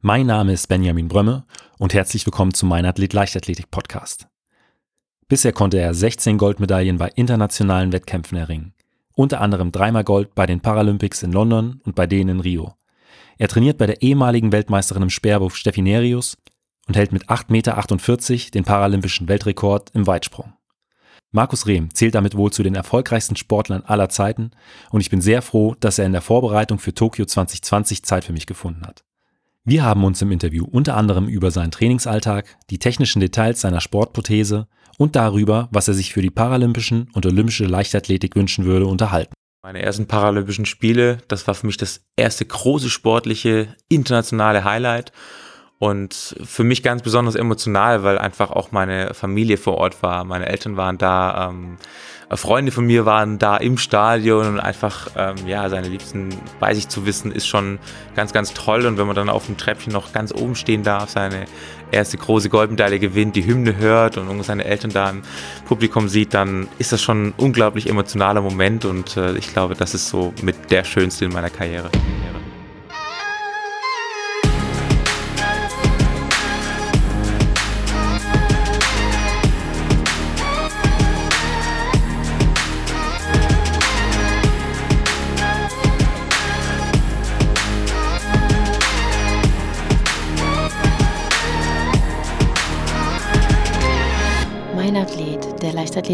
Mein Name ist Benjamin Brömme und herzlich willkommen zu meinem Athlet Leichtathletik Podcast. Bisher konnte er 16 Goldmedaillen bei internationalen Wettkämpfen erringen. Unter anderem dreimal Gold bei den Paralympics in London und bei denen in Rio. Er trainiert bei der ehemaligen Weltmeisterin im Speerwurf Steffi Nerius und hält mit 8,48 Meter den paralympischen Weltrekord im Weitsprung. Markus Rehm zählt damit wohl zu den erfolgreichsten Sportlern aller Zeiten und ich bin sehr froh, dass er in der Vorbereitung für Tokio 2020 Zeit für mich gefunden hat. Wir haben uns im Interview unter anderem über seinen Trainingsalltag, die technischen Details seiner Sportprothese und darüber, was er sich für die Paralympischen und Olympische Leichtathletik wünschen würde, unterhalten. Meine ersten Paralympischen Spiele, das war für mich das erste große sportliche internationale Highlight und für mich ganz besonders emotional, weil einfach auch meine Familie vor Ort war. Meine Eltern waren da. Ähm, Freunde von mir waren da im Stadion und einfach, ähm, ja, seine Liebsten bei sich zu wissen, ist schon ganz, ganz toll. Und wenn man dann auf dem Treppchen noch ganz oben stehen darf, seine erste große Goldmedaille gewinnt, die Hymne hört und seine Eltern da im Publikum sieht, dann ist das schon ein unglaublich emotionaler Moment und äh, ich glaube, das ist so mit der schönste in meiner Karriere.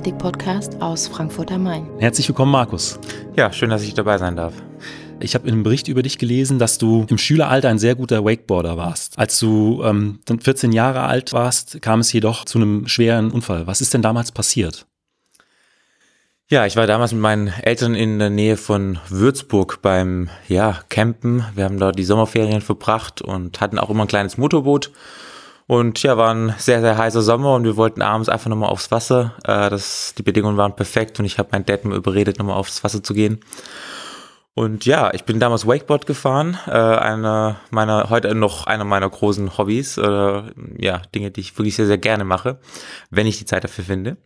Leichtathletik-Podcast aus Frankfurt am Main. Herzlich willkommen, Markus. Ja, schön, dass ich dabei sein darf. Ich habe in einem Bericht über dich gelesen, dass du im Schüleralter ein sehr guter Wakeboarder warst. Als du ähm, dann 14 Jahre alt warst, kam es jedoch zu einem schweren Unfall. Was ist denn damals passiert? Ja, ich war damals mit meinen Eltern in der Nähe von Würzburg beim ja, Campen. Wir haben dort die Sommerferien verbracht und hatten auch immer ein kleines Motorboot und ja, war ein sehr, sehr heißer Sommer und wir wollten abends einfach nochmal aufs Wasser. Äh, das, die Bedingungen waren perfekt und ich habe meinen Dad mal überredet, nochmal aufs Wasser zu gehen. Und ja, ich bin damals Wakeboard gefahren, äh, einer meiner, heute noch einer meiner großen Hobbys, äh, ja, Dinge, die ich wirklich sehr, sehr gerne mache, wenn ich die Zeit dafür finde.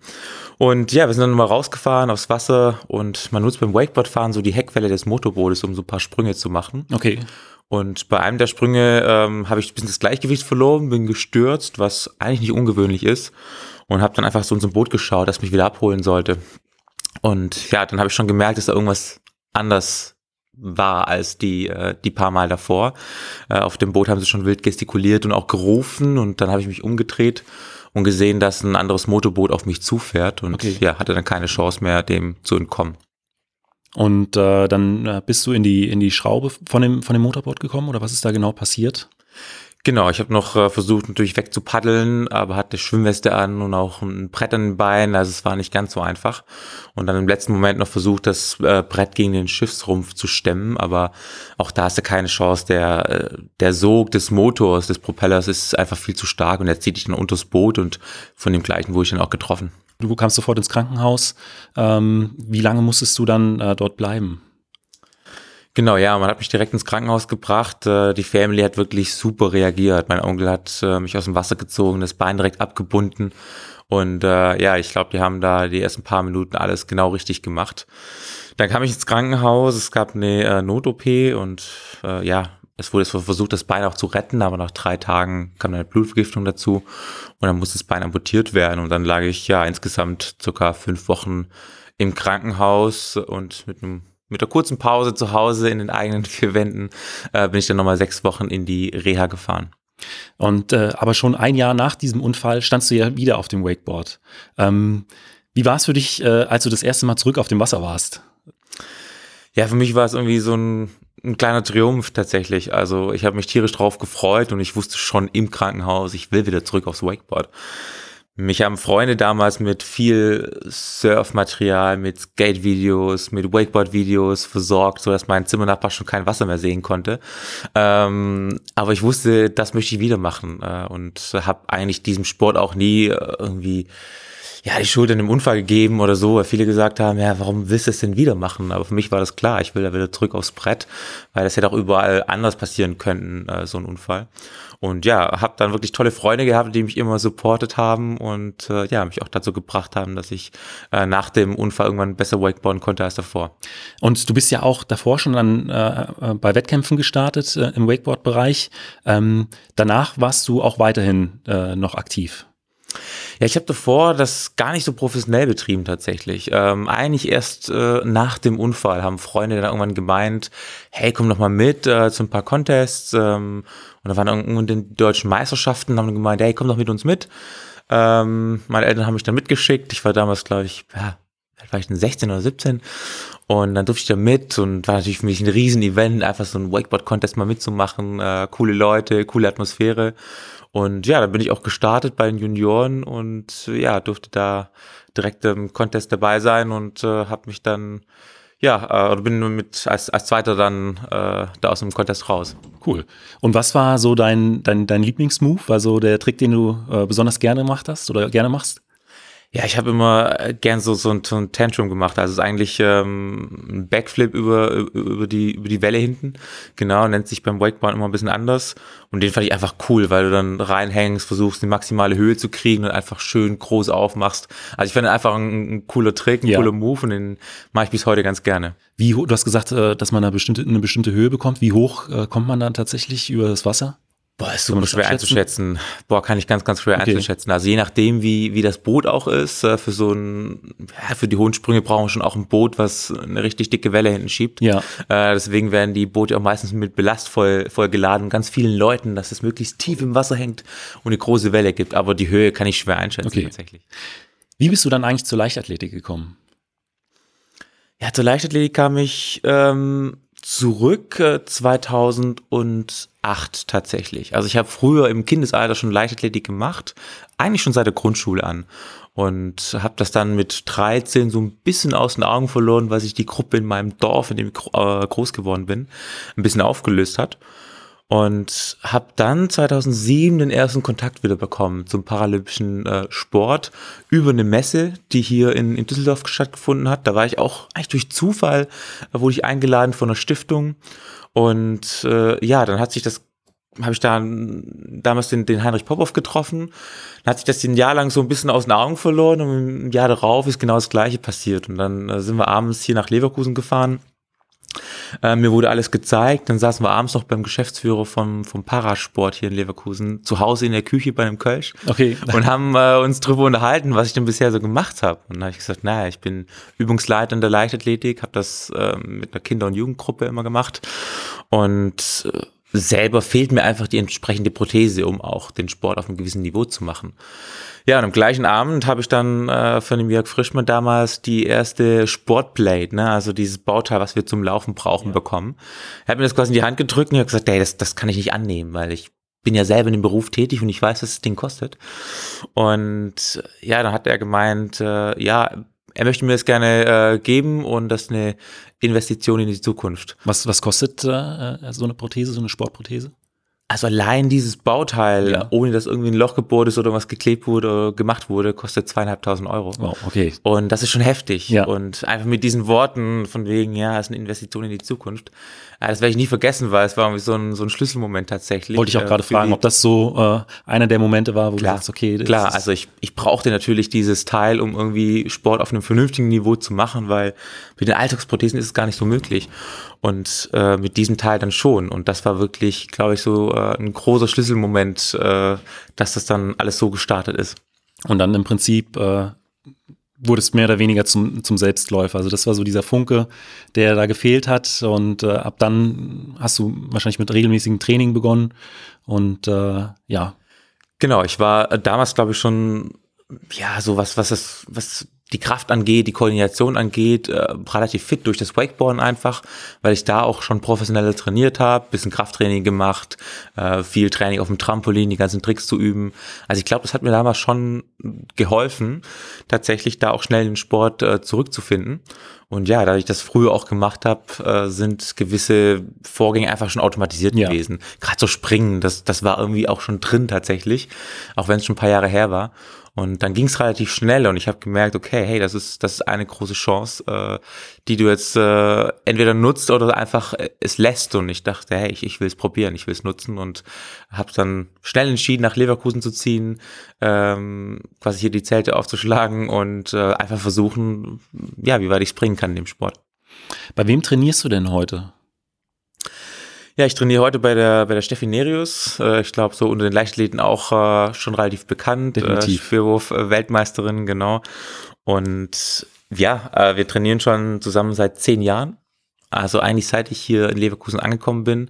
Und ja, wir sind dann nochmal rausgefahren aufs Wasser und man nutzt beim Wakeboardfahren so die Heckwelle des Motorbootes, um so ein paar Sprünge zu machen. Okay. Und bei einem der Sprünge ähm, habe ich ein bisschen das Gleichgewicht verloren, bin gestürzt, was eigentlich nicht ungewöhnlich ist. Und habe dann einfach so in so ein Boot geschaut, das mich wieder abholen sollte. Und ja, dann habe ich schon gemerkt, dass da irgendwas anders war als die, äh, die paar Mal davor. Äh, auf dem Boot haben sie schon wild gestikuliert und auch gerufen. Und dann habe ich mich umgedreht und gesehen, dass ein anderes Motorboot auf mich zufährt. Und okay. ja, hatte dann keine Chance mehr, dem zu entkommen. Und äh, dann äh, bist du in die, in die Schraube von dem, von dem Motorboot gekommen oder was ist da genau passiert? Genau, ich habe noch äh, versucht natürlich wegzupaddeln, aber hatte Schwimmweste an und auch ein Brett an den Beinen, also es war nicht ganz so einfach. Und dann im letzten Moment noch versucht, das äh, Brett gegen den Schiffsrumpf zu stemmen, aber auch da hast du keine Chance. Der, äh, der Sog des Motors, des Propellers ist einfach viel zu stark und er zieht dich dann unters Boot und von dem gleichen wurde ich dann auch getroffen. Du kamst sofort ins Krankenhaus. Ähm, wie lange musstest du dann äh, dort bleiben? Genau, ja, man hat mich direkt ins Krankenhaus gebracht. Äh, die Family hat wirklich super reagiert. Mein Onkel hat äh, mich aus dem Wasser gezogen, das Bein direkt abgebunden. Und äh, ja, ich glaube, die haben da die ersten paar Minuten alles genau richtig gemacht. Dann kam ich ins Krankenhaus, es gab eine äh, Not-OP und äh, ja, es wurde versucht, das Bein auch zu retten, aber nach drei Tagen kam eine Blutvergiftung dazu und dann musste das Bein amputiert werden. Und dann lag ich ja insgesamt circa fünf Wochen im Krankenhaus und mit einem mit einer kurzen Pause zu Hause in den eigenen vier Wänden äh, bin ich dann nochmal sechs Wochen in die Reha gefahren. Und äh, aber schon ein Jahr nach diesem Unfall standst du ja wieder auf dem Wakeboard. Ähm, wie war es für dich, äh, als du das erste Mal zurück auf dem Wasser warst? Ja, für mich war es irgendwie so ein ein kleiner Triumph tatsächlich. Also ich habe mich tierisch drauf gefreut und ich wusste schon im Krankenhaus, ich will wieder zurück aufs Wakeboard. Mich haben Freunde damals mit viel Surfmaterial, mit Skate-Videos, mit Wakeboard-Videos versorgt, so dass mein Zimmernachbar schon kein Wasser mehr sehen konnte. Ähm, aber ich wusste, das möchte ich wieder machen äh, und habe eigentlich diesem Sport auch nie äh, irgendwie ja, die Schuld in dem Unfall gegeben oder so, weil viele gesagt haben, ja, warum willst du es denn wieder machen? Aber für mich war das klar, ich will da wieder zurück aufs Brett, weil das hätte auch überall anders passieren können, äh, so ein Unfall. Und ja, habe dann wirklich tolle Freunde gehabt, die mich immer supportet haben und äh, ja, mich auch dazu gebracht haben, dass ich äh, nach dem Unfall irgendwann besser wakeboarden konnte als davor. Und du bist ja auch davor schon dann äh, äh bei Wettkämpfen gestartet äh, im Wakeboard-Bereich. Ähm, danach warst du auch weiterhin äh, noch aktiv. Ja, ich habe davor das gar nicht so professionell betrieben tatsächlich. Ähm, eigentlich erst äh, nach dem Unfall haben Freunde dann irgendwann gemeint, hey, komm doch mal mit äh, zu ein paar Contests. Ähm, und da waren irgendwann die deutschen Meisterschaften, haben gemeint, hey, komm doch mit uns mit. Ähm, meine Eltern haben mich dann mitgeschickt. Ich war damals, glaube ich, ja, denn 16 oder 17 und dann durfte ich da mit und war natürlich für mich ein Riesen-Event, einfach so ein Wakeboard-Contest mal mitzumachen, äh, coole Leute, coole Atmosphäre und ja, dann bin ich auch gestartet bei den Junioren und ja, durfte da direkt im Contest dabei sein und äh, habe mich dann ja, äh, bin mit als, als Zweiter dann äh, da aus dem Contest raus. Cool. Und was war so dein, dein, dein Lieblingsmove, also der Trick, den du äh, besonders gerne gemacht hast oder gerne machst? Ja, ich habe immer äh, gern so, so, ein, so ein Tantrum gemacht. Also es ist eigentlich ähm, ein Backflip über, über, die, über die Welle hinten. Genau, nennt sich beim Wakeboard immer ein bisschen anders. Und den fand ich einfach cool, weil du dann reinhängst, versuchst die maximale Höhe zu kriegen und einfach schön groß aufmachst. Also ich finde einfach ein, ein, cooler Trick, ein ja. cooler Move und den mache ich bis heute ganz gerne. Wie, du hast gesagt, äh, dass man eine bestimmte, eine bestimmte Höhe bekommt. Wie hoch äh, kommt man dann tatsächlich über das Wasser? Boah, ist super schwer einzuschätzen. Boah, kann ich ganz, ganz schwer okay. einzuschätzen. Also je nachdem, wie, wie das Boot auch ist, äh, für so ein, ja, für die hohen Sprünge brauchen wir schon auch ein Boot, was eine richtig dicke Welle hinten schiebt. Ja. Äh, deswegen werden die Boote auch meistens mit Belast voll, voll geladen, ganz vielen Leuten, dass es möglichst tief im Wasser hängt und eine große Welle gibt. Aber die Höhe kann ich schwer einschätzen okay. tatsächlich. Wie bist du dann eigentlich zur Leichtathletik gekommen? Ja, zur Leichtathletik kam ich ähm, zurück äh, 2008 tatsächlich. Also ich habe früher im Kindesalter schon Leichtathletik gemacht, eigentlich schon seit der Grundschule an und habe das dann mit 13 so ein bisschen aus den Augen verloren, weil sich die Gruppe in meinem Dorf, in dem ich äh, groß geworden bin, ein bisschen aufgelöst hat und habe dann 2007 den ersten Kontakt wieder bekommen zum paralympischen äh, Sport über eine Messe, die hier in, in Düsseldorf stattgefunden hat. Da war ich auch eigentlich durch Zufall, äh, wurde ich eingeladen von einer Stiftung und äh, ja, dann hat sich das habe ich da damals den, den Heinrich Popov getroffen. Dann hat sich das ein Jahr lang so ein bisschen aus den Augen verloren und im Jahr darauf ist genau das Gleiche passiert. Und dann äh, sind wir abends hier nach Leverkusen gefahren äh, mir wurde alles gezeigt. Dann saßen wir abends noch beim Geschäftsführer vom, vom Parasport hier in Leverkusen zu Hause in der Küche bei einem Kölsch okay. und haben äh, uns drüber unterhalten, was ich denn bisher so gemacht habe. Und dann habe ich gesagt, naja, ich bin Übungsleiter in der Leichtathletik, habe das äh, mit einer Kinder- und Jugendgruppe immer gemacht und äh, selber fehlt mir einfach die entsprechende Prothese, um auch den Sport auf einem gewissen Niveau zu machen. Ja, und am gleichen Abend habe ich dann äh, von dem Jörg Frischmann damals die erste Sportplate, ne, also dieses Bauteil, was wir zum Laufen brauchen, ja. bekommen. Er hat mir das quasi in die Hand gedrückt und hat gesagt, hey, das, das kann ich nicht annehmen, weil ich bin ja selber in dem Beruf tätig und ich weiß, was das Ding kostet. Und ja, dann hat er gemeint, äh, ja, er möchte mir das gerne äh, geben und das ist eine Investition in die Zukunft. Was, was kostet äh, so eine Prothese, so eine Sportprothese? Also allein dieses Bauteil, ja. ohne dass irgendwie ein Loch gebohrt ist oder was geklebt wurde oder gemacht wurde, kostet zweieinhalbtausend Euro. Wow, okay. Und das ist schon heftig. Ja. Und einfach mit diesen Worten von wegen, ja, es ist eine Investition in die Zukunft. Ja, das werde ich nie vergessen, weil es war irgendwie so ein, so ein Schlüsselmoment tatsächlich. Wollte ich auch äh, gerade fragen, ob das so äh, einer der Momente war, wo klar, du sagst, okay. Klar, also ich, ich brauchte natürlich dieses Teil, um irgendwie Sport auf einem vernünftigen Niveau zu machen, weil mit den Alltagsprothesen ist es gar nicht so möglich. Und äh, mit diesem Teil dann schon. Und das war wirklich, glaube ich, so äh, ein großer Schlüsselmoment, äh, dass das dann alles so gestartet ist. Und dann im Prinzip äh, wurde es mehr oder weniger zum, zum Selbstläufer. Also das war so dieser Funke, der da gefehlt hat. Und äh, ab dann hast du wahrscheinlich mit regelmäßigem Training begonnen. Und äh, ja. Genau, ich war damals, glaube ich, schon ja, so was, was es, was die Kraft angeht, die Koordination angeht, äh, relativ fit durch das Wakeboarden einfach, weil ich da auch schon professioneller trainiert habe, bisschen Krafttraining gemacht, äh, viel Training auf dem Trampolin, die ganzen Tricks zu üben. Also ich glaube, das hat mir damals schon geholfen, tatsächlich da auch schnell in den Sport äh, zurückzufinden. Und ja, da ich das früher auch gemacht habe, äh, sind gewisse Vorgänge einfach schon automatisiert ja. gewesen. Gerade so Springen, das, das war irgendwie auch schon drin tatsächlich, auch wenn es schon ein paar Jahre her war. Und dann ging es relativ schnell und ich habe gemerkt, okay, hey, das ist, das ist eine große Chance, äh, die du jetzt äh, entweder nutzt oder einfach äh, es lässt. Und ich dachte, hey, ich, ich will es probieren, ich will es nutzen und habe dann schnell entschieden, nach Leverkusen zu ziehen, ähm, quasi hier die Zelte aufzuschlagen und äh, einfach versuchen, ja, wie weit ich springen kann in dem Sport. Bei wem trainierst du denn heute? Ja, ich trainiere heute bei der, bei der Steffi Nerius. Äh, ich glaube, so unter den Leichtathleten auch äh, schon relativ bekannt. Definitiv. Äh, Spielwurf-Weltmeisterin, genau. Und ja, äh, wir trainieren schon zusammen seit zehn Jahren. Also eigentlich seit ich hier in Leverkusen angekommen bin,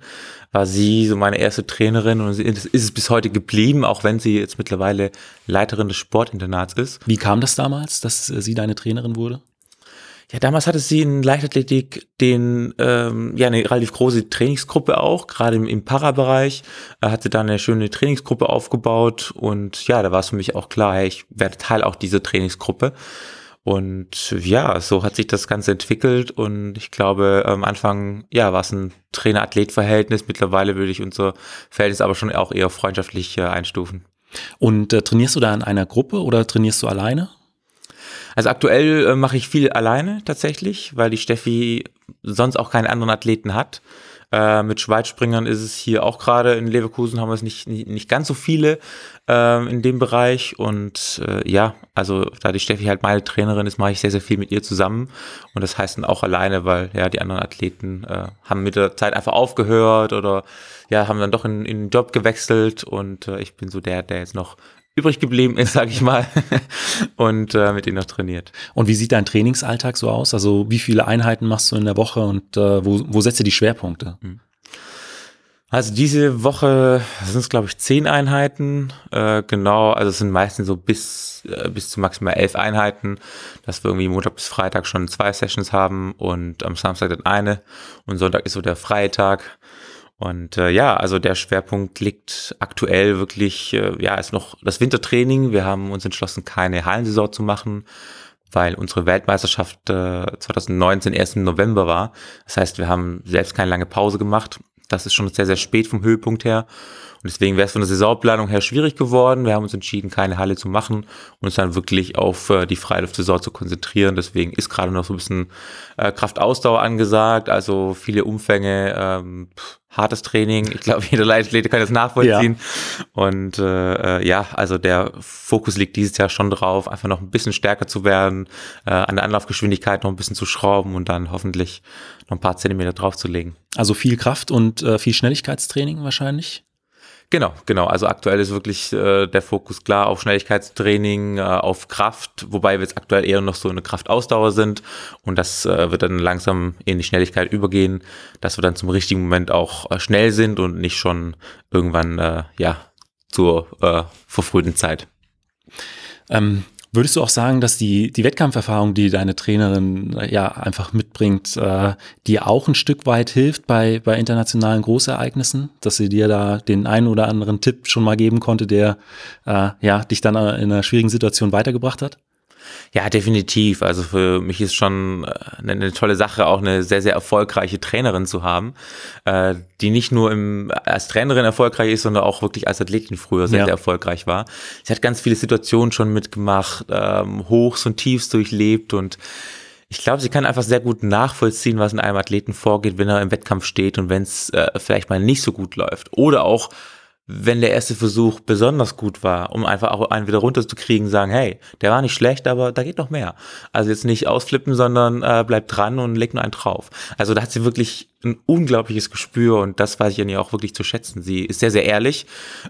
war sie so meine erste Trainerin und ist es bis heute geblieben, auch wenn sie jetzt mittlerweile Leiterin des Sportinternats ist. Wie kam das damals, dass äh, sie deine Trainerin wurde? Ja, damals hatte sie in Leichtathletik den, ähm, ja, eine relativ große Trainingsgruppe auch, gerade im, im Para-Bereich, hat sie da eine schöne Trainingsgruppe aufgebaut und ja, da war es für mich auch klar, hey, ich werde Teil auch dieser Trainingsgruppe. Und ja, so hat sich das Ganze entwickelt und ich glaube, am Anfang, ja, war es ein Trainer-Athlet-Verhältnis. Mittlerweile würde ich unser Verhältnis aber schon auch eher freundschaftlich äh, einstufen. Und äh, trainierst du da in einer Gruppe oder trainierst du alleine? Also aktuell äh, mache ich viel alleine tatsächlich, weil die Steffi sonst auch keine anderen Athleten hat. Äh, mit Schweizspringern ist es hier auch gerade in Leverkusen haben wir es nicht, nicht, nicht ganz so viele äh, in dem Bereich. Und äh, ja, also da die Steffi halt meine Trainerin ist, mache ich sehr, sehr viel mit ihr zusammen. Und das heißt dann auch alleine, weil ja die anderen Athleten äh, haben mit der Zeit einfach aufgehört oder ja, haben dann doch in, in den Job gewechselt und äh, ich bin so der, der jetzt noch übrig geblieben ist, sage ich mal, und äh, mit ihnen noch trainiert. Und wie sieht dein Trainingsalltag so aus? Also wie viele Einheiten machst du in der Woche und äh, wo, wo setzt du die Schwerpunkte? Hm. Also diese Woche sind es, glaube ich, zehn Einheiten. Äh, genau, also es sind meistens so bis, äh, bis zu maximal elf Einheiten, dass wir irgendwie Montag bis Freitag schon zwei Sessions haben und am Samstag dann eine und Sonntag ist so der freie Tag. Und äh, ja, also der Schwerpunkt liegt aktuell wirklich, äh, ja, ist noch das Wintertraining. Wir haben uns entschlossen, keine Hallensaison zu machen, weil unsere Weltmeisterschaft äh, 2019 erst im November war. Das heißt, wir haben selbst keine lange Pause gemacht. Das ist schon sehr, sehr spät vom Höhepunkt her. Und deswegen wäre es von der Saisonplanung her schwierig geworden. Wir haben uns entschieden, keine Halle zu machen und uns dann wirklich auf äh, die Freiluftsaison zu konzentrieren. Deswegen ist gerade noch so ein bisschen äh, Kraftausdauer angesagt, also viele Umfänge, ähm, pff, hartes Training. Ich glaube, jeder Leichtathlet kann das nachvollziehen. Ja. Und äh, äh, ja, also der Fokus liegt dieses Jahr schon drauf, einfach noch ein bisschen stärker zu werden, äh, an der Anlaufgeschwindigkeit noch ein bisschen zu schrauben und dann hoffentlich noch ein paar Zentimeter draufzulegen. Also viel Kraft und äh, viel Schnelligkeitstraining wahrscheinlich? Genau, genau. Also aktuell ist wirklich äh, der Fokus klar auf Schnelligkeitstraining, äh, auf Kraft, wobei wir jetzt aktuell eher noch so eine Kraftausdauer sind und das äh, wird dann langsam in die Schnelligkeit übergehen, dass wir dann zum richtigen Moment auch äh, schnell sind und nicht schon irgendwann äh, ja zur äh, verfrühten Zeit. Ähm, Würdest du auch sagen, dass die, die Wettkampferfahrung, die deine Trainerin äh, ja einfach mitbringt, äh, dir auch ein Stück weit hilft bei, bei internationalen Großereignissen, dass sie dir da den einen oder anderen Tipp schon mal geben konnte, der äh, ja, dich dann in einer schwierigen Situation weitergebracht hat? Ja, definitiv. Also für mich ist schon äh, eine, eine, tolle Sache, auch eine sehr, sehr erfolgreiche Trainerin zu haben, äh, die nicht nur im, als Trainerin erfolgreich ist, sondern auch wirklich als Athletin früher sehr, ja. sehr erfolgreich war. Sie hat ganz viele Situationen schon mitgemacht, ähm, Hochs und Tiefs durchlebt und ich glaube, sie kann einfach sehr gut nachvollziehen, was in einem Athleten vorgeht, wenn er im Wettkampf steht und wenn es äh, vielleicht mal nicht so gut läuft. Oder auch wenn der erste Versuch besonders gut war, um einfach auch einen wieder runterzukriegen, sagen, hey, der war nicht schlecht, aber da geht noch mehr. Also jetzt nicht ausflippen, sondern äh, bleib dran und leg nur einen drauf. Also da hat sie wirklich ein unglaubliches Gespür und das weiß ich an ihr auch wirklich zu schätzen. Sie ist sehr, sehr ehrlich.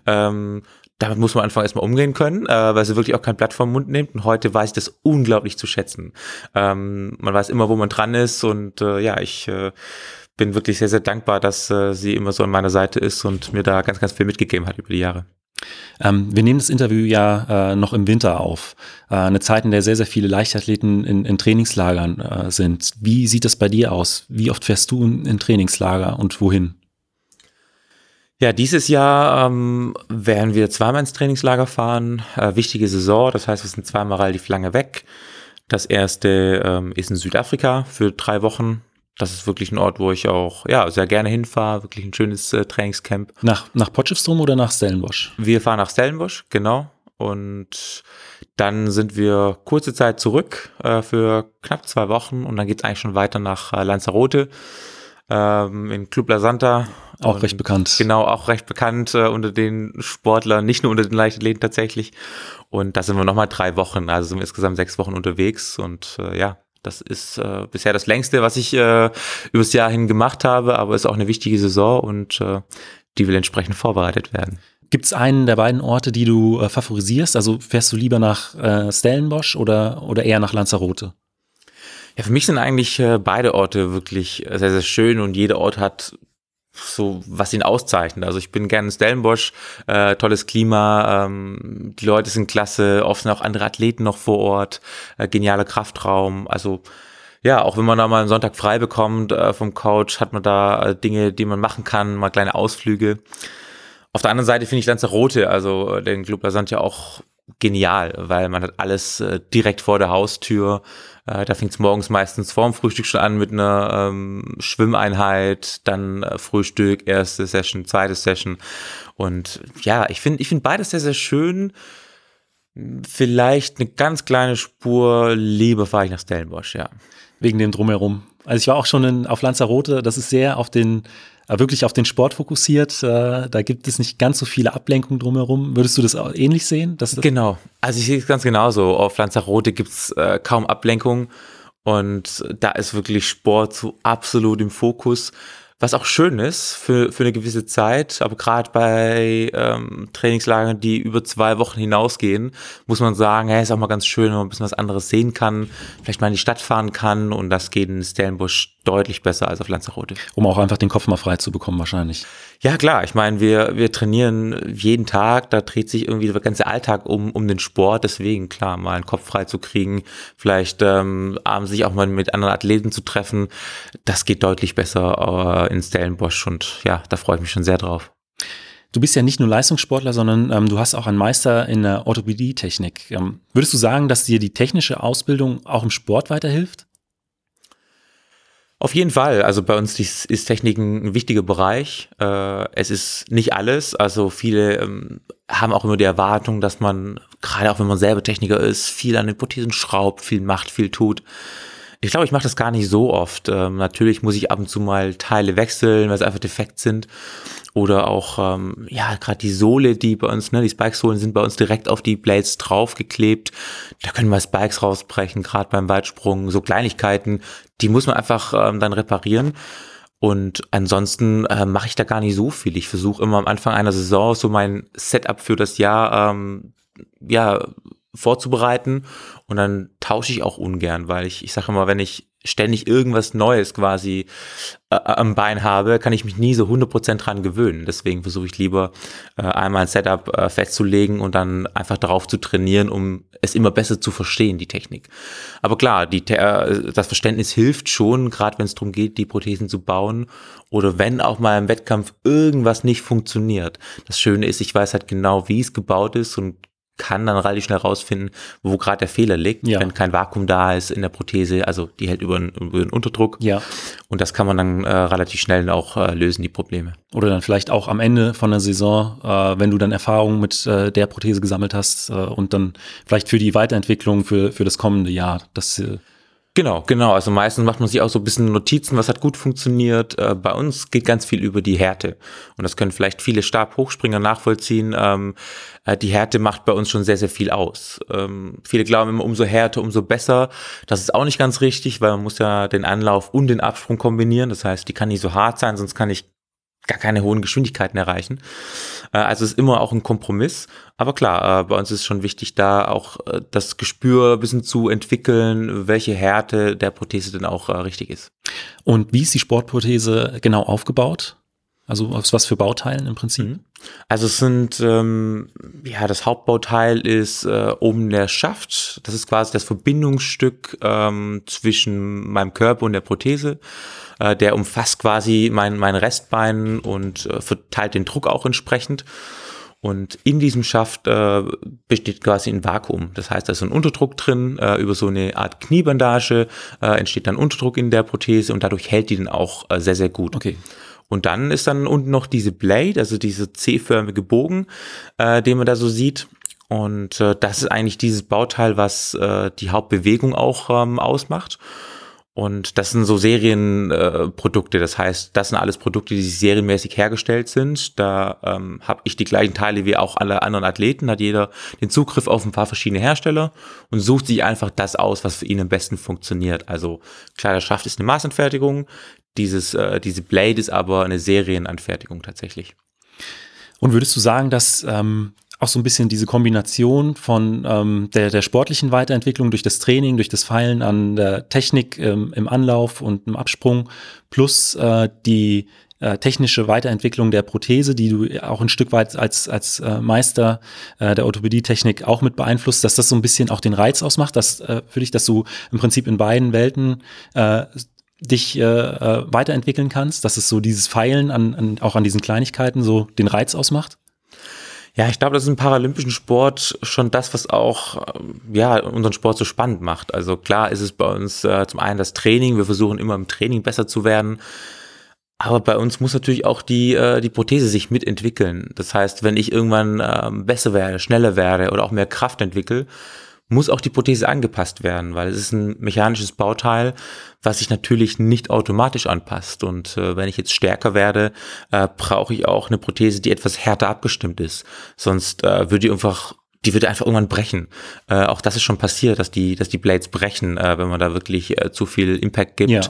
Ähm, damit muss man einfach erstmal umgehen können, äh, weil sie wirklich auch kein Blatt vom Mund nimmt. Und heute weiß ich das unglaublich zu schätzen. Ähm, man weiß immer, wo man dran ist und äh, ja, ich äh, bin wirklich sehr, sehr dankbar, dass äh, sie immer so an meiner Seite ist und mir da ganz, ganz viel mitgegeben hat über die Jahre. Ähm, wir nehmen das Interview ja äh, noch im Winter auf. Äh, eine Zeit, in der sehr, sehr viele Leichtathleten in, in Trainingslagern äh, sind. Wie sieht das bei dir aus? Wie oft fährst du in, in Trainingslager und wohin? Ja, dieses Jahr ähm, werden wir zweimal ins Trainingslager fahren. Äh, wichtige Saison, das heißt, wir sind zweimal relativ lange weg. Das erste ähm, ist in Südafrika für drei Wochen das ist wirklich ein Ort, wo ich auch ja sehr gerne hinfahre. Wirklich ein schönes äh, Trainingscamp. Nach, nach Potchefstroom oder nach Stellenbosch? Wir fahren nach Stellenbosch, genau. und dann sind wir kurze Zeit zurück äh, für knapp zwei Wochen und dann geht es eigentlich schon weiter nach äh, Lanzarote ähm, in Club La Santa. Auch Und recht bekannt. Genau, auch recht bekannt äh, unter den Sportlern, nicht nur unter den Leichtathleten tatsächlich. Und da sind wir nochmal drei Wochen, also sind wir insgesamt sechs Wochen unterwegs und äh, ja, das ist äh, bisher das längste, was ich äh, übers Jahr hin gemacht habe, aber ist auch eine wichtige Saison und äh, die will entsprechend vorbereitet werden. Gibt es einen der beiden Orte, die du äh, favorisierst? Also fährst du lieber nach äh, Stellenbosch oder, oder eher nach Lanzarote? Ja, für mich sind eigentlich äh, beide Orte wirklich sehr, sehr schön und jeder Ort hat so, was ihn auszeichnet. Also ich bin gerne in Stellenbosch, äh, tolles Klima, ähm, die Leute sind klasse, oft sind auch andere Athleten noch vor Ort, äh, genialer Kraftraum, also ja, auch wenn man da mal einen Sonntag frei bekommt äh, vom Coach, hat man da äh, Dinge, die man machen kann, mal kleine Ausflüge. Auf der anderen Seite finde ich Lanzarote, also äh, den Club La Sante ja auch genial, weil man hat alles äh, direkt vor der Haustür. Äh, da fängt es morgens meistens vorm Frühstück schon an mit einer ähm, Schwimmeinheit, dann äh, Frühstück, erste Session, zweite Session. Und ja, ich finde ich finde beides sehr, sehr schön. Vielleicht eine ganz kleine Spur lieber fahre ich nach Stellenbosch, ja. Wegen dem Drumherum. Also ich war auch schon in, auf Lanzarote, das ist sehr auf den, wirklich auf den Sport fokussiert. Äh, da gibt es nicht ganz so viele Ablenkungen drumherum. Würdest du das auch ähnlich sehen? Das Genau. Also ich sehe es ganz genauso. Auf Lanzarote gibt's äh, kaum Ablenkung und da ist wirklich Sport so absolut im Fokus. Was auch schön ist für, für eine gewisse Zeit, aber gerade bei ähm, Trainingslagern, die über zwei Wochen hinausgehen, muss man sagen, hey, ist auch mal ganz schön, wenn man ein bisschen was anderes sehen kann, vielleicht mal in die Stadt fahren kann und das geht in Stellenbosch deutlich besser als auf Lanzarote. Um auch einfach den Kopf mal frei zu bekommen, wahrscheinlich. Ja, klar. Ich meine, wir, wir trainieren jeden Tag. Da dreht sich irgendwie der ganze Alltag um, um den Sport. Deswegen, klar, mal einen Kopf frei zu kriegen, vielleicht ähm, abends sich auch mal mit anderen Athleten zu treffen. Das geht deutlich besser äh, in Stellenbosch und ja, da freue ich mich schon sehr drauf. Du bist ja nicht nur Leistungssportler, sondern ähm, du hast auch einen Meister in der Orthopädie-Technik. Ähm, würdest du sagen, dass dir die technische Ausbildung auch im Sport weiterhilft? Auf jeden Fall. Also bei uns ist, Technik ein wichtiger Bereich. Äh, es ist nicht alles. Also viele ähm, haben auch immer die Erwartung, dass man, gerade auch wenn man selber Techniker ist, viel an den Prothesen schraubt, viel macht, viel tut. Ich glaube, ich mache das gar nicht so oft. Ähm, natürlich muss ich ab und zu mal Teile wechseln, weil sie einfach defekt sind. Oder auch, ähm, ja, gerade die Sohle, die bei uns, ne, die Spike-Sohlen sind bei uns direkt auf die Blades draufgeklebt. Da können mal Spikes rausbrechen, gerade beim Weitsprung. So Kleinigkeiten, die muss man einfach ähm, dann reparieren. Und ansonsten äh, mache ich da gar nicht so viel. Ich versuche immer am Anfang einer Saison so mein Setup für das Jahr ähm, ja, vorzubereiten und dann tausche ich auch ungern, weil ich, ich sage immer, wenn ich ständig irgendwas Neues quasi äh, am Bein habe, kann ich mich nie so 100% dran gewöhnen. Deswegen versuche ich lieber äh, einmal ein Setup äh, festzulegen und dann einfach darauf zu trainieren, um es immer besser zu verstehen, die Technik. Aber klar, die, äh, das Verständnis hilft schon, gerade wenn es darum geht, die Prothesen zu bauen oder wenn auch mal im Wettkampf irgendwas nicht funktioniert. Das Schöne ist, ich weiß halt genau, wie es gebaut ist und kann dann relativ schnell rausfinden, wo gerade der Fehler liegt, Ja. wenn kein Vakuum da ist in der Prothese, also die hält über, den Unterdruck. Ja. Und das kann man dann äh, relativ schnell auch äh, lösen, die Probleme. Oder dann vielleicht auch am Ende von der Saison, äh, wenn du dann Erfahrungen mit äh, der Prothese gesammelt hast äh, und dann vielleicht für die Weiterentwicklung für, für das kommende Jahr. Das, äh, Genau, genau. Also meistens macht man sich auch so ein bisschen Notizen, was hat gut funktioniert. Äh, bei uns geht ganz viel über die Härte. Und das können vielleicht viele Stabhochspringer nachvollziehen. Ähm, äh, die Härte macht bei uns schon sehr, sehr viel aus. Ähm, viele glauben immer, umso härter, umso besser. Das ist auch nicht ganz richtig, weil man muss ja den Anlauf und den Absprung kombinieren. Das heißt, die kann nicht so hart sein, sonst kann ich gar keine hohen Geschwindigkeiten erreichen. Äh, Also es ist immer auch ein Kompromiss. Aber klar, äh, bei uns ist schon wichtig, da auch äh, das Gespür ein bisschen zu entwickeln, welche Härte der Prothese denn auch richtig ist. und wie ist die Sportprothese genau aufgebaut? Also aus was für Bauteilen im Prinzip? Mhm. Also es sind, ähm, ja, das Hauptbauteil ist äh, oben der Schaft. Das ist quasi das Verbindungsstück ähm, zwischen meinem Körper und der Prothese. Äh, der umfasst quasi mein, mein Restbein und äh, verteilt den Druck auch entsprechend. Und in diesem Schaft äh, besteht quasi ein Vakuum. Das heißt, da ist ein Unterdruck drin. Äh, über so eine Art Kniebandage äh, entsteht dann Unterdruck in der Prothese und dadurch hält die dann auch äh, sehr, sehr gut. Okay. Und dann ist dann unten noch diese Blade, also diese C-förmige Bogen, äh, den man da so sieht. Und äh, das ist eigentlich dieses Bauteil, was äh, die Hauptbewegung auch ähm, ausmacht. Und das sind so Serienprodukte. Äh, das heißt, das sind alles Produkte, die serienmäßig hergestellt sind. Da ähm, habe ich die gleichen Teile wie auch alle anderen Athleten. Hat jeder den Zugriff auf ein paar verschiedene Hersteller und sucht sich einfach das aus, was für ihn am besten funktioniert. Also Kleiderschaft ist eine Maßanfertigung. Dieses, äh, diese Blade ist aber eine Serienanfertigung tatsächlich. Und würdest du sagen, dass ähm, auch so ein bisschen diese Kombination von ähm, der, der sportlichen Weiterentwicklung durch das Training, durch das Feilen an der Technik ähm, im Anlauf und im Absprung plus äh, die äh, technische Weiterentwicklung der Prothese, die du auch ein Stück weit als, als äh, Meister äh, der Orthopädie-Technik auch mit beeinflusst, dass das so ein bisschen auch den Reiz ausmacht, dass äh, für dich, dass du im Prinzip in beiden Welten äh, dich äh, äh, weiterentwickeln kannst, dass es so dieses Feilen an, an, auch an diesen Kleinigkeiten so den Reiz ausmacht? Ja, ich glaube, das ist im paralympischen Sport schon das, was auch ähm, ja unseren Sport so spannend macht. Also klar ist es bei uns äh, zum einen das Training. Wir versuchen immer im Training besser zu werden. Aber bei uns muss natürlich auch die, äh, die Prothese sich mitentwickeln. Das heißt, wenn ich irgendwann äh, besser werde, schneller werde oder auch mehr Kraft entwickle, muss auch die Prothese angepasst werden, weil es ist ein mechanisches Bauteil, was sich natürlich nicht automatisch anpasst. Und äh, wenn ich jetzt stärker werde, äh, brauche ich auch eine Prothese, die etwas härter abgestimmt ist. Sonst äh, würde die einfach die wird einfach irgendwann brechen. Äh, auch das ist schon passiert, dass die, dass die Blades brechen, äh, wenn man da wirklich äh, zu viel Impact gibt ja.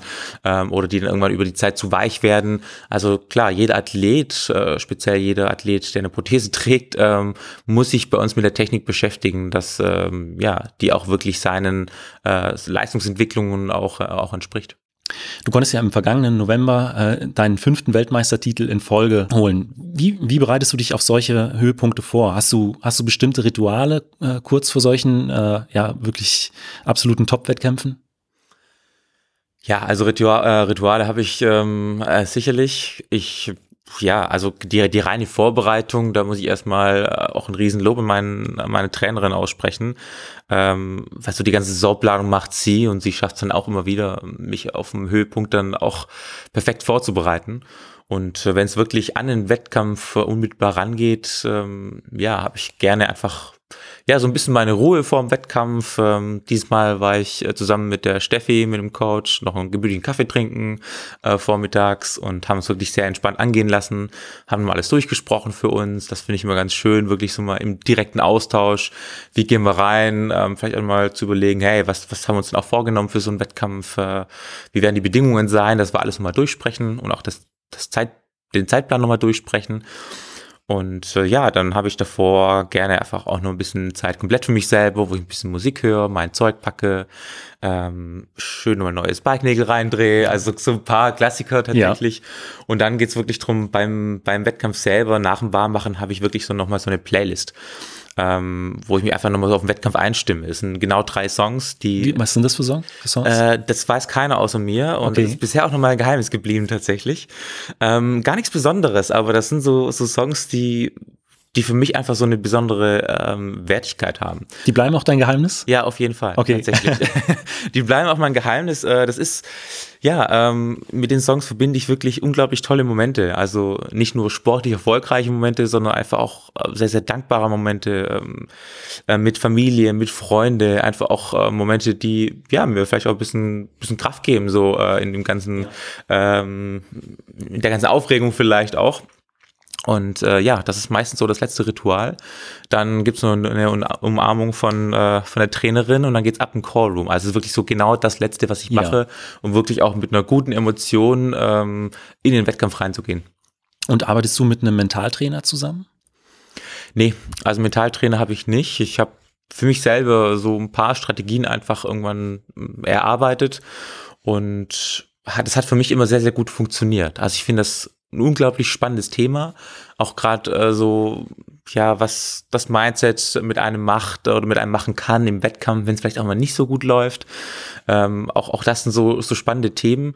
ähm, oder die dann irgendwann über die Zeit zu weich werden. Also klar, jeder Athlet, äh, speziell jeder Athlet, der eine Prothese trägt, ähm, muss sich bei uns mit der Technik beschäftigen, dass ähm, ja die auch wirklich seinen äh, Leistungsentwicklungen auch, äh, auch entspricht. Du konntest ja im vergangenen November äh, deinen fünften Weltmeistertitel in Folge holen. Wie, wie bereitest du dich auf solche Höhepunkte vor? Hast du, hast du bestimmte Rituale äh, kurz vor solchen äh, ja wirklich absoluten Top-Wettkämpfen? Ja, also Ritual, äh, Rituale habe ich ähm, äh, sicherlich. Ich ja, also die, die reine Vorbereitung, da muss ich erstmal äh, auch ein Riesenlob an, meinen, meine Trainerin aussprechen. Ähm, weißt du, die ganze Saisonplanung macht sie und sie schafft es dann auch immer wieder, mich auf dem Höhepunkt dann auch perfekt vorzubereiten. Und äh, wenn es wirklich an den Wettkampf unmittelbar rangeht, ähm, ja, habe ich gerne einfach ja, so ein bisschen meine Ruhe vorm Wettkampf. Ähm, diesmal war ich äh, zusammen mit der Steffi, mit dem Coach, noch einen gemütlichen Kaffee trinken äh, vormittags und haben es wirklich sehr entspannt angehen lassen, haben mal alles durchgesprochen für uns. Das finde ich immer ganz schön, wirklich so mal im direkten Austausch. Wie gehen wir rein? Ähm, vielleicht einmal zu überlegen, hey, was, was haben wir uns denn auch vorgenommen für so einen Wettkampf? Äh, wie werden die Bedingungen sein? Das war alles mal durchsprechen und auch das, das Zeit, den Zeitplan nochmal durchsprechen. Und äh, ja, dann habe ich davor gerne einfach auch nur ein bisschen Zeit komplett für mich selber, wo ich ein bisschen Musik höre, mein Zeug packe, ähm, schön mal neues Bike-Nägel reindrehe, also so ein paar Klassiker tatsächlich. Ja. Und dann geht's wirklich drum, beim, beim Wettkampf selber, nach dem Warmmachen, habe ich wirklich so nochmal so eine Playlist ähm, wo ich mich einfach nochmal so auf den Wettkampf einstimme. Es sind genau drei Songs, die. Wie, was sind das für Songs? Äh, das weiß keiner außer mir und okay. das ist bisher auch nochmal ein Geheimnis geblieben tatsächlich. Ähm, gar nichts Besonderes, aber das sind so, so Songs, die die für mich einfach so eine besondere ähm, Wertigkeit haben. Die bleiben auch dein Geheimnis? Ja, auf jeden Fall. Okay. Tatsächlich. die bleiben auch mein Geheimnis. Äh, das ist, ja, ähm, mit den Songs verbinde ich wirklich unglaublich tolle Momente. Also nicht nur sportlich erfolgreiche Momente, sondern einfach auch äh, sehr, sehr dankbare Momente ähm, äh, mit Familie, mit Freunde, einfach auch äh, Momente, die ja mir vielleicht auch ein bisschen, bisschen Kraft geben, so äh, in dem ganzen, ja. ähm, in der ganzen Aufregung vielleicht auch. Und äh, ja, das ist meistens so das letzte Ritual. Dann gibt's noch eine Umarmung von, äh, von der Trainerin und dann geht's ab in Callroom. Also wirklich so genau das Letzte, was ich ja. mache, um wirklich auch mit einer guten Emotion ähm, in den Wettkampf reinzugehen. Und arbeitest du mit einem Mentaltrainer zusammen? Nee, also Mentaltrainer habe ich nicht. Ich habe für mich selber so ein paar Strategien einfach irgendwann erarbeitet und das hat für mich immer sehr, sehr gut funktioniert. Also ich finde das ein unglaublich spannendes Thema. Auch gerade äh, so, ja, was das Mindset mit einem macht oder mit einem machen kann im Wettkampf, wenn es vielleicht auch mal nicht so gut läuft. Ähm, auch, auch das sind so, so spannende Themen.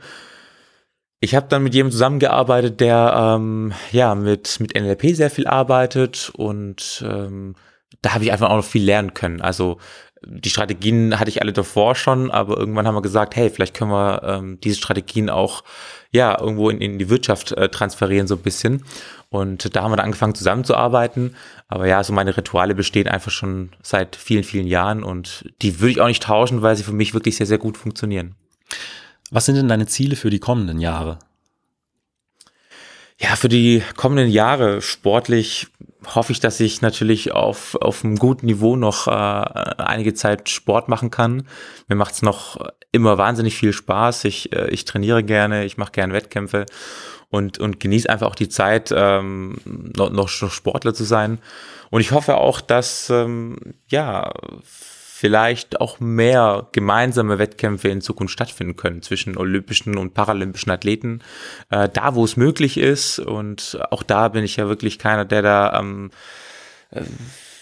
Ich habe dann mit jemandem zusammengearbeitet, der ähm, ja mit, mit NLP sehr viel arbeitet und ähm, da habe ich einfach auch noch viel lernen können. Also die Strategien hatte ich alle davor schon, aber irgendwann haben wir gesagt, hey, vielleicht können wir ähm, diese Strategien auch ja irgendwo in, in die Wirtschaft äh, transferieren so ein bisschen. Und da haben wir dann angefangen zusammenzuarbeiten. Aber ja, so meine Rituale bestehen einfach schon seit vielen, vielen Jahren und die würde ich auch nicht tauschen, weil sie für mich wirklich sehr, sehr gut funktionieren. Was sind denn deine Ziele für die kommenden Jahre? Ja, für die kommenden Jahre sportlich hoffe ich, dass ich natürlich auf, auf einem guten Niveau noch äh, einige Zeit Sport machen kann. Mir macht es noch immer wahnsinnig viel Spaß. Ich, äh, ich trainiere gerne, ich mache gerne Wettkämpfe und, und genieße einfach auch die Zeit, ähm, noch, noch Sportler zu sein. Und ich hoffe auch, dass ähm, ja vielleicht auch mehr gemeinsame Wettkämpfe in Zukunft stattfinden können zwischen olympischen und paralympischen Athleten, äh, da wo es möglich ist. Und auch da bin ich ja wirklich keiner, der da ähm, äh,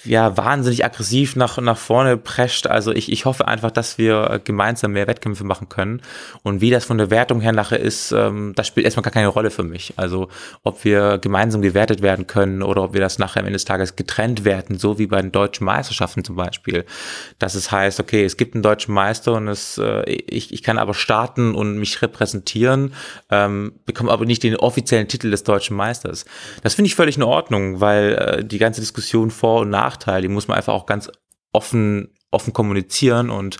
ja, wahnsinnig aggressiv nach, nach vorne prescht. Also ich, ich hoffe einfach, dass wir gemeinsam mehr Wettkämpfe machen können. Und wie das von der Wertung her nachher ist, ähm, das spielt erstmal gar keine Rolle für mich. Also ob wir gemeinsam gewertet werden können oder ob wir das nachher am Ende des Tages getrennt werden, so wie bei den deutschen Meisterschaften zum Beispiel. Dass es heißt, okay, es gibt einen deutschen Meister und es, äh, ich, ich kann aber starten und mich repräsentieren, ähm, bekomme aber nicht den offiziellen Titel des deutschen Meisters. Das finde ich völlig in Ordnung, weil äh, die ganze Diskussion vor und nach Nachteil, die muss man einfach auch ganz offen offen kommunizieren und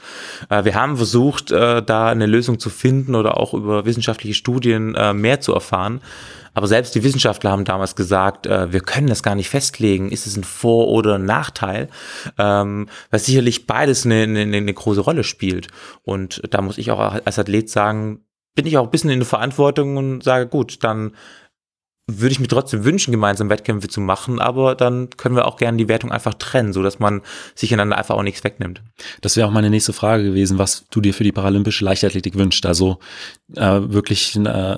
äh, wir haben versucht, äh, da eine Lösung zu finden oder auch über wissenschaftliche Studien äh, mehr zu erfahren. Aber selbst die Wissenschaftler haben damals gesagt, äh, wir können das gar nicht festlegen, ist es ein Vor- oder ein Nachteil, ähm, weil sicherlich beides eine, eine, eine große Rolle spielt. Und da muss ich auch als Athlet sagen, bin ich auch ein bisschen in der Verantwortung und sage, gut, dann würde ich mir trotzdem wünschen, gemeinsam Wettkämpfe zu machen, aber dann können wir auch gerne die Wertung einfach trennen, so dass man sich einander einfach auch nichts wegnimmt. Das wäre auch meine nächste Frage gewesen, was du dir für die paralympische Leichtathletik wünschst. Also äh, wirklich äh,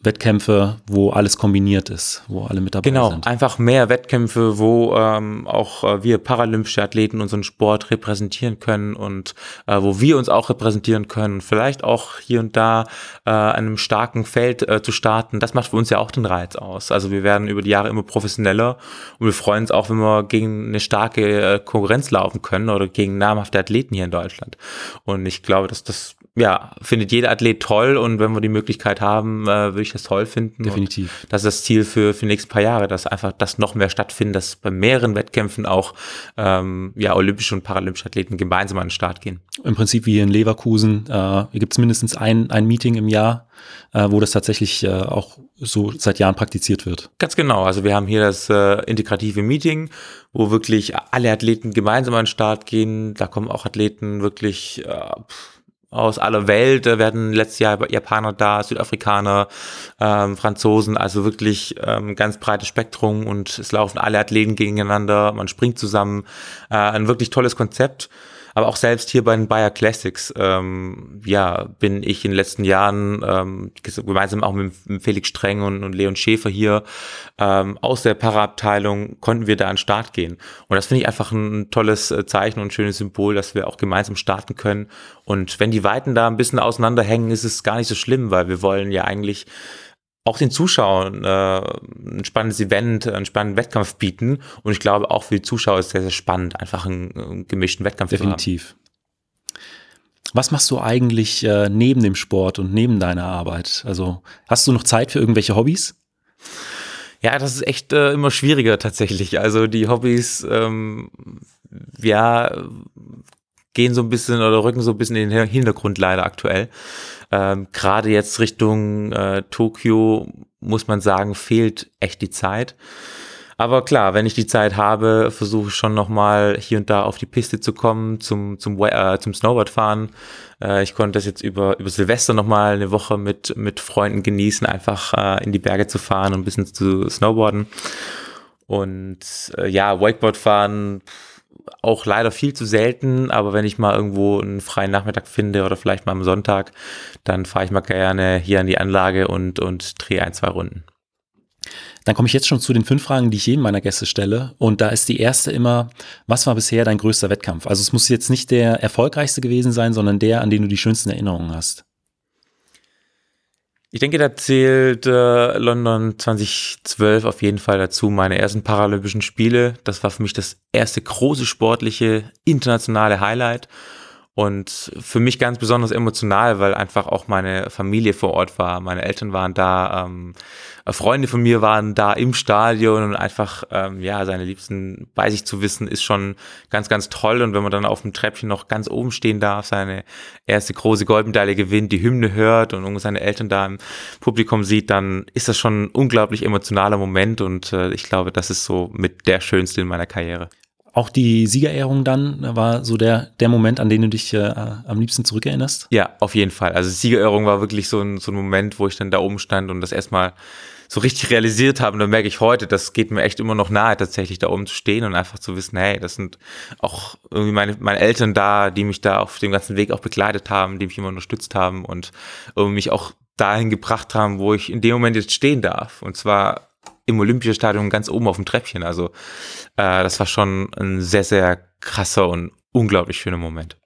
Wettkämpfe, wo alles kombiniert ist, wo alle mit dabei genau, sind. Genau, einfach mehr Wettkämpfe, wo ähm, auch äh, wir paralympische Athleten unseren Sport repräsentieren können und äh, wo wir uns auch repräsentieren können. Vielleicht auch hier und da äh, einem starken Feld äh, zu starten. Das macht für uns ja auch den Reiz aus aus. Also wir werden über die Jahre immer professioneller und wir freuen uns auch, wenn wir gegen eine starke äh, Konkurrenz laufen können oder gegen namhafte Athleten hier in Deutschland. Und ich glaube, dass das ja, findet jeder Athlet toll und wenn wir die Möglichkeit haben, äh, würde ich das toll finden. Definitiv. Und das ist das Ziel für, für die nächsten paar Jahre, dass einfach das noch mehr stattfindet, dass bei mehreren Wettkämpfen auch ähm, ja, olympische und paralympische Athleten gemeinsam an den Start gehen. Im Prinzip wie hier in Leverkusen äh, gibt es mindestens ein, ein Meeting im Jahr, äh, wo das tatsächlich äh, auch so seit Jahren praktiziert wird. Ganz genau. Also wir haben hier das äh, integrative Meeting, wo wirklich alle Athleten gemeinsam an den Start gehen. Da kommen auch Athleten wirklich äh, aus aller Welt. Da werden letztes Jahr Japaner da, Südafrikaner, ähm, Franzosen, also wirklich ähm, ganz breites Spektrum und es laufen alle Athleten gegeneinander, man springt zusammen. Äh, ein wirklich tolles Konzept. Aber auch selbst hier bei den Bayer Classics, ähm, ja, bin ich in den letzten Jahren ähm, gemeinsam auch mit, mit Felix Streng und, und Leon Schäfer hier ähm, aus der Paraabteilung konnten wir da an den Start gehen. Und das finde ich einfach ein tolles äh, Zeichen und ein schönes Symbol, dass wir auch gemeinsam starten können. Und wenn die Weiten da ein bisschen auseinanderhängen, ist es gar nicht so schlimm, weil wir wollen ja eigentlich auch den Zuschauern äh, ein spannendes Event, einen spannenden Wettkampf bieten. Und ich glaube, auch für die Zuschauer ist es sehr, sehr spannend, einfach einen, einen gemischten Wettkampf Definitiv. zu haben. Was machst du eigentlich äh, neben dem Sport und neben deiner Arbeit? Also hast du noch Zeit für irgendwelche Hobbys? Ja, das ist echt äh, immer schwieriger tatsächlich. Also die Hobbys, ähm, ja, gehen so ein bisschen oder rücken so ein bisschen in den Hintergrund leider aktuell. Ähm, Gerade jetzt Richtung äh, Tokio muss man sagen, fehlt echt die Zeit. Aber klar, wenn ich die Zeit habe, versuche ich schon nochmal hier und da auf die Piste zu kommen, zum, zum, äh, zum Snowboardfahren. Äh, ich konnte das jetzt über, über Silvester nochmal eine Woche mit, mit Freunden genießen, einfach äh, in die Berge zu fahren und ein bisschen zu snowboarden. Und äh, ja, Wakeboard fahren, auch leider viel zu selten, aber wenn ich mal irgendwo einen freien Nachmittag finde oder vielleicht mal am Sonntag, dann fahre ich mal gerne hier an die Anlage und, und drehe ein, zwei Runden. Dann komme ich jetzt schon zu den fünf Fragen, die ich jedem meiner Gäste stelle. Und da ist die erste immer, was war bisher dein größter Wettkampf? Also es muss jetzt nicht der erfolgreichste gewesen sein, sondern der, an den du die schönsten Erinnerungen hast. Ich denke, da zählt äh, London 2012 auf jeden Fall dazu, meine ersten Paralympischen Spiele. Das war für mich das erste große sportliche internationale Highlight. Und für mich ganz besonders emotional, weil einfach auch meine Familie vor Ort war. Meine Eltern waren da, ähm, Freunde von mir waren da im Stadion und einfach, ähm, ja, seine Liebsten bei sich zu wissen, ist schon ganz, ganz toll. Und wenn man dann auf dem Treppchen noch ganz oben stehen darf, seine erste große Goldmedaille gewinnt, die Hymne hört und seine Eltern da im Publikum sieht, dann ist das schon ein unglaublich emotionaler Moment und äh, ich glaube, das ist so mit der schönste in meiner Karriere auch die Siegerehrung dann war so der, der Moment, an den du dich äh, am liebsten zurückerinnerst? Ja, auf jeden Fall. Also Siegerehrung war wirklich so ein, so ein Moment, wo ich dann da oben stand und das erstmal so richtig realisiert habe. Und da merke ich heute, das geht mir echt immer noch nahe, tatsächlich da oben zu stehen und einfach zu wissen, hey, das sind auch irgendwie meine, meine Eltern da, die mich da auf dem ganzen Weg auch begleitet haben, die mich immer unterstützt haben und mich auch dahin gebracht haben, wo ich in dem Moment jetzt stehen darf. Und zwar im Olympiastadion ganz oben auf dem Treppchen. Also äh, das war schon ein sehr, sehr krasser und unglaublich schöner Moment.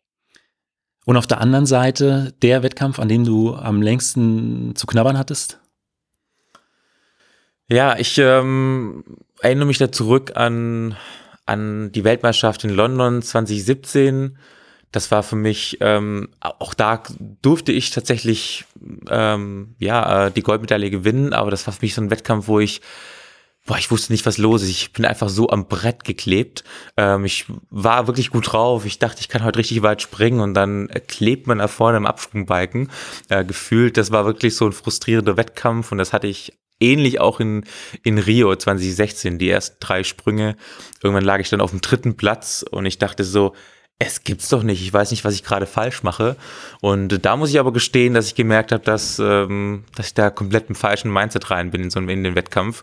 Und auf der anderen Seite der Wettkampf, an dem du am längsten zu knabbern hattest? Ja, ich ähm, erinnere mich da zurück an, an die Weltmeisterschaft in London 2017 das war für mich, ähm, auch da durfte ich tatsächlich ähm, ja äh, die Goldmedaille gewinnen, aber das war für mich so ein Wettkampf, wo ich boah, ich wusste nicht, was los ist. Ich bin einfach so am Brett geklebt. Ähm, ich war wirklich gut drauf. Ich dachte, ich kann heute richtig weit springen und dann klebt man da vorne im Absprungbalken. Äh, gefühlt, das war wirklich so ein frustrierender Wettkampf und das hatte ich ähnlich auch in, in Rio 2016, die ersten drei Sprünge. Irgendwann lag ich dann auf dem dritten Platz und ich dachte so, es gibt's doch nicht. Ich weiß nicht, was ich gerade falsch mache. Und da muss ich aber gestehen, dass ich gemerkt habe, dass, ähm, dass ich da komplett im falschen Mindset rein bin in so einem in den Wettkampf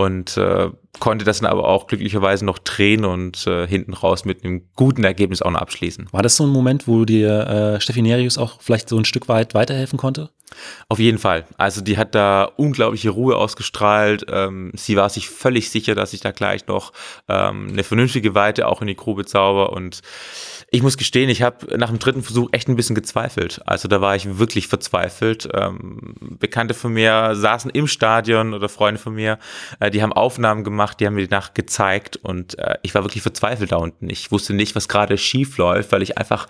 und äh, konnte das dann aber auch glücklicherweise noch drehen und äh, hinten raus mit einem guten Ergebnis auch noch abschließen. War das so ein Moment, wo dir äh, Steffi Nerius auch vielleicht so ein Stück weit weiterhelfen konnte? Auf jeden Fall. Also die hat da unglaubliche Ruhe ausgestrahlt. Ähm, sie war sich völlig sicher, dass ich da gleich noch ähm, eine vernünftige Weite auch in die Grube zauber und ich muss gestehen, ich habe nach dem dritten Versuch echt ein bisschen gezweifelt. Also da war ich wirklich verzweifelt. Ähm, Bekannte von mir saßen im Stadion oder Freunde von mir, äh, die haben Aufnahmen gemacht, die haben mir die Nacht gezeigt und äh, ich war wirklich verzweifelt da unten. Ich wusste nicht, was gerade schief läuft, weil ich einfach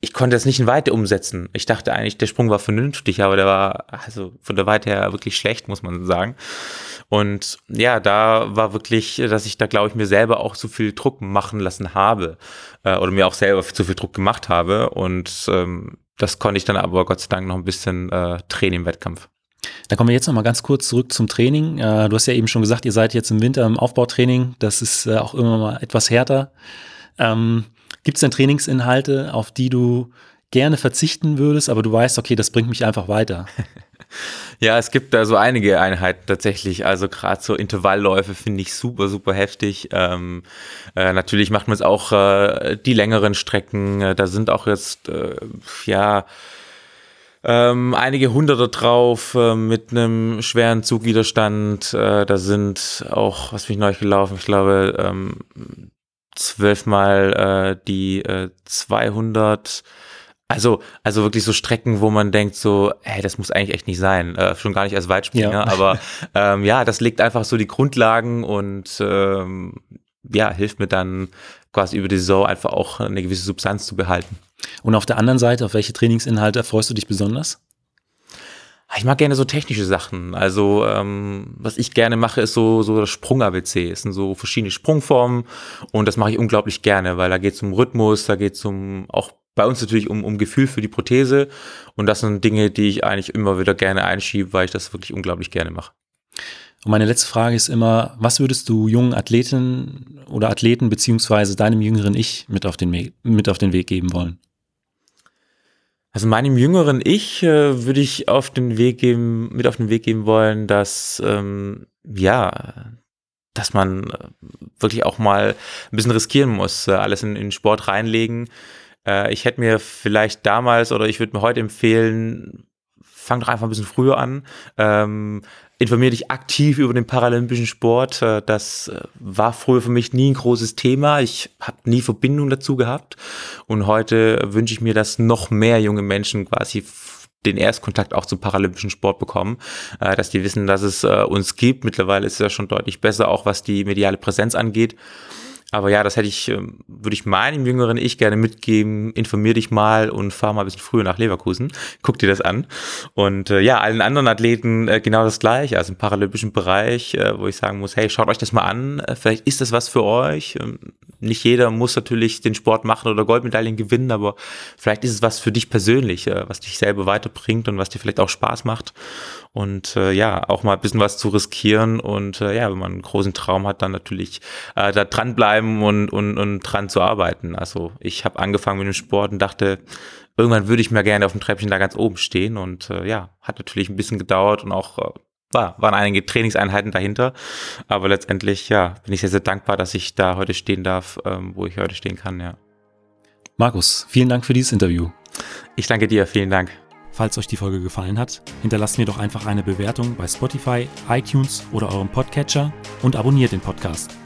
ich konnte das nicht in Weite umsetzen. Ich dachte eigentlich, der Sprung war vernünftig, aber der war also von der Weite her wirklich schlecht, muss man sagen. Und ja, da war wirklich, dass ich da, glaube ich, mir selber auch zu viel Druck machen lassen habe äh, oder mir auch selber zu viel Druck gemacht habe. Und ähm, das konnte ich dann aber Gott sei Dank noch ein bisschen äh, drehen im Wettkampf. Da kommen wir jetzt noch mal ganz kurz zurück zum Training. Äh, du hast ja eben schon gesagt, ihr seid jetzt im Winter im Aufbautraining. Das ist äh, auch immer mal etwas härter. Ähm, Gibt es denn Trainingsinhalte, auf die du gerne verzichten würdest, aber du weißt, okay, das bringt mich einfach weiter? Ja, es gibt da so einige Einheiten tatsächlich. Also gerade so Intervallläufe finde ich super, super heftig. Ähm, äh, natürlich macht man es auch äh, die längeren Strecken. Äh, da sind auch jetzt, äh, ja, ähm, einige Hunderte drauf äh, mit einem schweren Zugwiderstand. Äh, da sind auch, was mich neu gelaufen, ich glaube, ähm, zwölfmal äh, die äh, 200 also, also wirklich so Strecken, wo man denkt so, hey, das muss eigentlich echt nicht sein. Äh, schon gar nicht als Weitspringer, ja. aber ähm, ja, das legt einfach so die Grundlagen und ähm, ja, hilft mir dann quasi über die Saison einfach auch eine gewisse Substanz zu behalten. Und auf der anderen Seite, auf welche Trainingsinhalte freust du dich besonders? Ich mag gerne so technische Sachen. Also ähm, was ich gerne mache, ist so so das Sprung-ABC. Es sind so verschiedene Sprungformen und das mache ich unglaublich gerne, weil da geht es um Rhythmus, da geht es um auch bei uns natürlich um, um Gefühl für die Prothese und das sind Dinge, die ich eigentlich immer wieder gerne einschiebe, weil ich das wirklich unglaublich gerne mache. Und meine letzte Frage ist immer, was würdest du jungen Athleten oder Athleten beziehungsweise deinem jüngeren Ich mit auf den, mit auf den Weg geben wollen? Also meinem jüngeren Ich äh, würde ich auf den Weg geben, mit auf den Weg geben wollen, dass ähm, ja, dass man äh, wirklich auch mal ein bisschen riskieren muss, äh, alles in, in Sport reinlegen. Äh, ich hätte mir vielleicht damals oder ich würde mir heute empfehlen, fang doch einfach ein bisschen früher an. Ähm, informiere dich aktiv über den paralympischen Sport. Äh, das äh, war früher für mich nie ein großes Thema. Ich habe nie Verbindung dazu gehabt. Und heute wünsche ich mir, dass noch mehr junge Menschen quasi den Erstkontakt auch zum paralympischen Sport bekommen, äh, dass die wissen, dass es uns gibt. Mittlerweile ist es ja schon deutlich besser, auch was die mediale Präsenz angeht. Aber ja, das hätte ich, ähm, würde ich meinem jüngeren Ich gerne mitgeben. Informier dich mal und fahr mal ein bisschen früher nach Leverkusen. Guck dir das an. Und äh, ja, allen anderen Athleten äh, genau das gleiche. Also im paralympischen Bereich, äh, wo ich sagen muss, hey, schaut euch das mal an. Vielleicht ist das was für euch. Ähm, nicht jeder muss natürlich den Sport machen oder Goldmedaillen gewinnen, aber vielleicht ist es was für dich persönlich, was dich selber weiterbringt und was dir vielleicht auch Spaß macht. Und ja, auch mal ein bisschen was zu riskieren und ja, wenn man einen großen Traum hat, dann natürlich da dranbleiben und, und, und dran zu arbeiten. Also ich habe angefangen mit dem Sport und dachte, irgendwann würde ich mir gerne auf dem Treppchen da ganz oben stehen und äh, ja, hat natürlich ein bisschen gedauert und auch äh, war, waren einige Trainingseinheiten dahinter. Aber letztendlich, ja, bin ich sehr, sehr dankbar, dass ich da heute stehen darf, ähm, wo ich heute stehen kann, ja. Markus, vielen Dank für dieses Interview. Ich danke dir, vielen Dank. Falls euch die Folge gefallen hat, hinterlasst mir doch einfach eine Bewertung bei Spotify, iTunes oder eurem Podcatcher und abonniert den Podcast.